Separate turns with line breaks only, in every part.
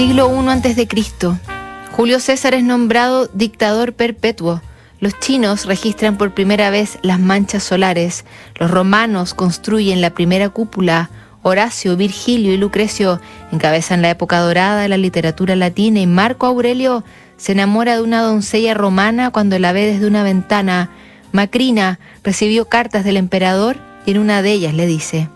Siglo I a.C. Julio César es nombrado dictador perpetuo. Los chinos registran por primera vez las manchas solares. Los romanos construyen la primera cúpula. Horacio, Virgilio y Lucrecio encabezan la época dorada de la literatura latina y Marco Aurelio se enamora de una doncella romana cuando la ve desde una ventana. Macrina recibió cartas del emperador y en una de ellas le dice,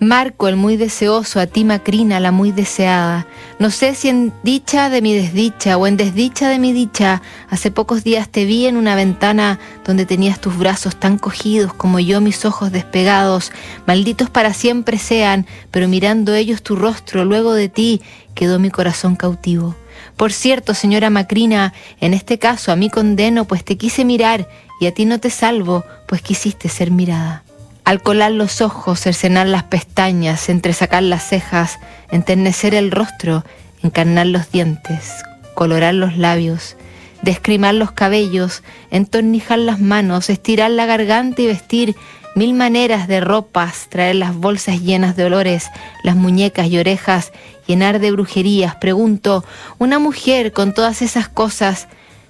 Marco el muy deseoso, a ti Macrina la muy deseada. No sé si en dicha de mi desdicha o en desdicha de mi dicha, hace pocos días te vi en una ventana donde tenías tus brazos tan cogidos como yo mis ojos despegados, malditos para siempre sean, pero mirando ellos tu rostro, luego de ti quedó mi corazón cautivo. Por cierto, señora Macrina, en este caso a mí condeno, pues te quise mirar y a ti no te salvo, pues quisiste ser mirada. Al colar los ojos, cercenar las pestañas, entresacar las cejas, enternecer el rostro, encarnar los dientes, colorar los labios, descrimar los cabellos, entornijar las manos, estirar la garganta y vestir mil maneras de ropas, traer las bolsas llenas de olores, las muñecas y orejas, llenar de brujerías. Pregunto, una mujer con todas esas cosas,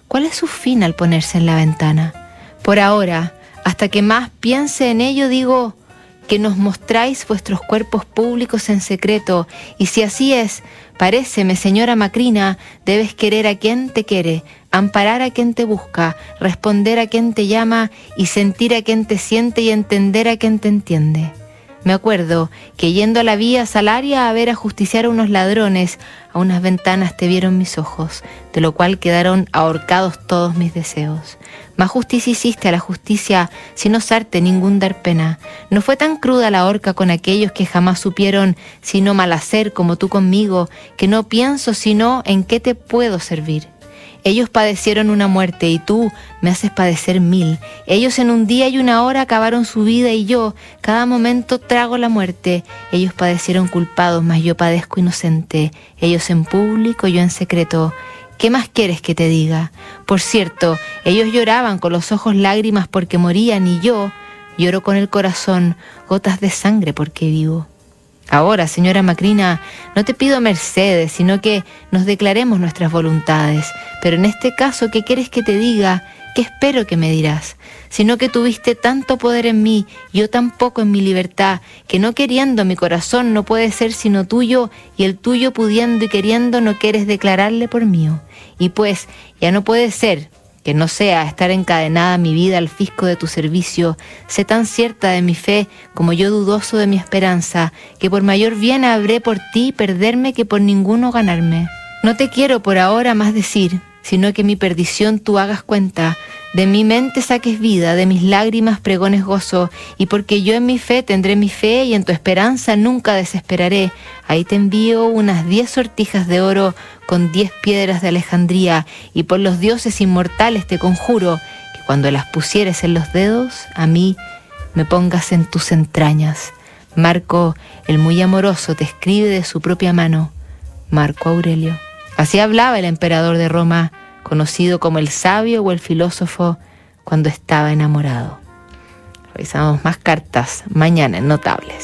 ¿cuál es su fin al ponerse en la ventana? Por ahora, hasta que más piense en ello, digo que nos mostráis vuestros cuerpos públicos en secreto, y si así es, paréceme, señora Macrina, debes querer a quien te quiere, amparar a quien te busca, responder a quien te llama, y sentir a quien te siente y entender a quien te entiende. Me acuerdo que yendo a la vía salaria a ver a justiciar a unos ladrones, a unas ventanas te vieron mis ojos, de lo cual quedaron ahorcados todos mis deseos. Más justicia hiciste a la justicia sin osarte ningún dar pena. No fue tan cruda la horca con aquellos que jamás supieron sino mal hacer como tú conmigo, que no pienso sino en qué te puedo servir. Ellos padecieron una muerte y tú me haces padecer mil. Ellos en un día y una hora acabaron su vida y yo cada momento trago la muerte. Ellos padecieron culpados, mas yo padezco inocente. Ellos en público, yo en secreto. ¿Qué más quieres que te diga? Por cierto, ellos lloraban con los ojos lágrimas porque morían y yo lloro con el corazón gotas de sangre porque vivo. Ahora, señora Macrina, no te pido mercedes, sino que nos declaremos nuestras voluntades. Pero en este caso, ¿qué quieres que te diga? ¿Qué espero que me dirás? Sino que tuviste tanto poder en mí, yo tan poco en mi libertad, que no queriendo mi corazón no puede ser sino tuyo, y el tuyo pudiendo y queriendo no quieres declararle por mío. Y pues, ya no puede ser, que no sea estar encadenada mi vida al fisco de tu servicio, sé tan cierta de mi fe como yo dudoso de mi esperanza, que por mayor bien habré por ti perderme que por ninguno ganarme. No te quiero por ahora más decir, sino que mi perdición tú hagas cuenta, de mi mente saques vida, de mis lágrimas pregones gozo, y porque yo en mi fe tendré mi fe y en tu esperanza nunca desesperaré. Ahí te envío unas diez sortijas de oro con diez piedras de Alejandría, y por los dioses inmortales te conjuro que cuando las pusieres en los dedos, a mí me pongas en tus entrañas. Marco, el muy amoroso, te escribe de su propia mano. Marco Aurelio. Así hablaba el emperador de Roma, conocido como el sabio o el filósofo cuando estaba enamorado. Revisamos más cartas mañana en Notables.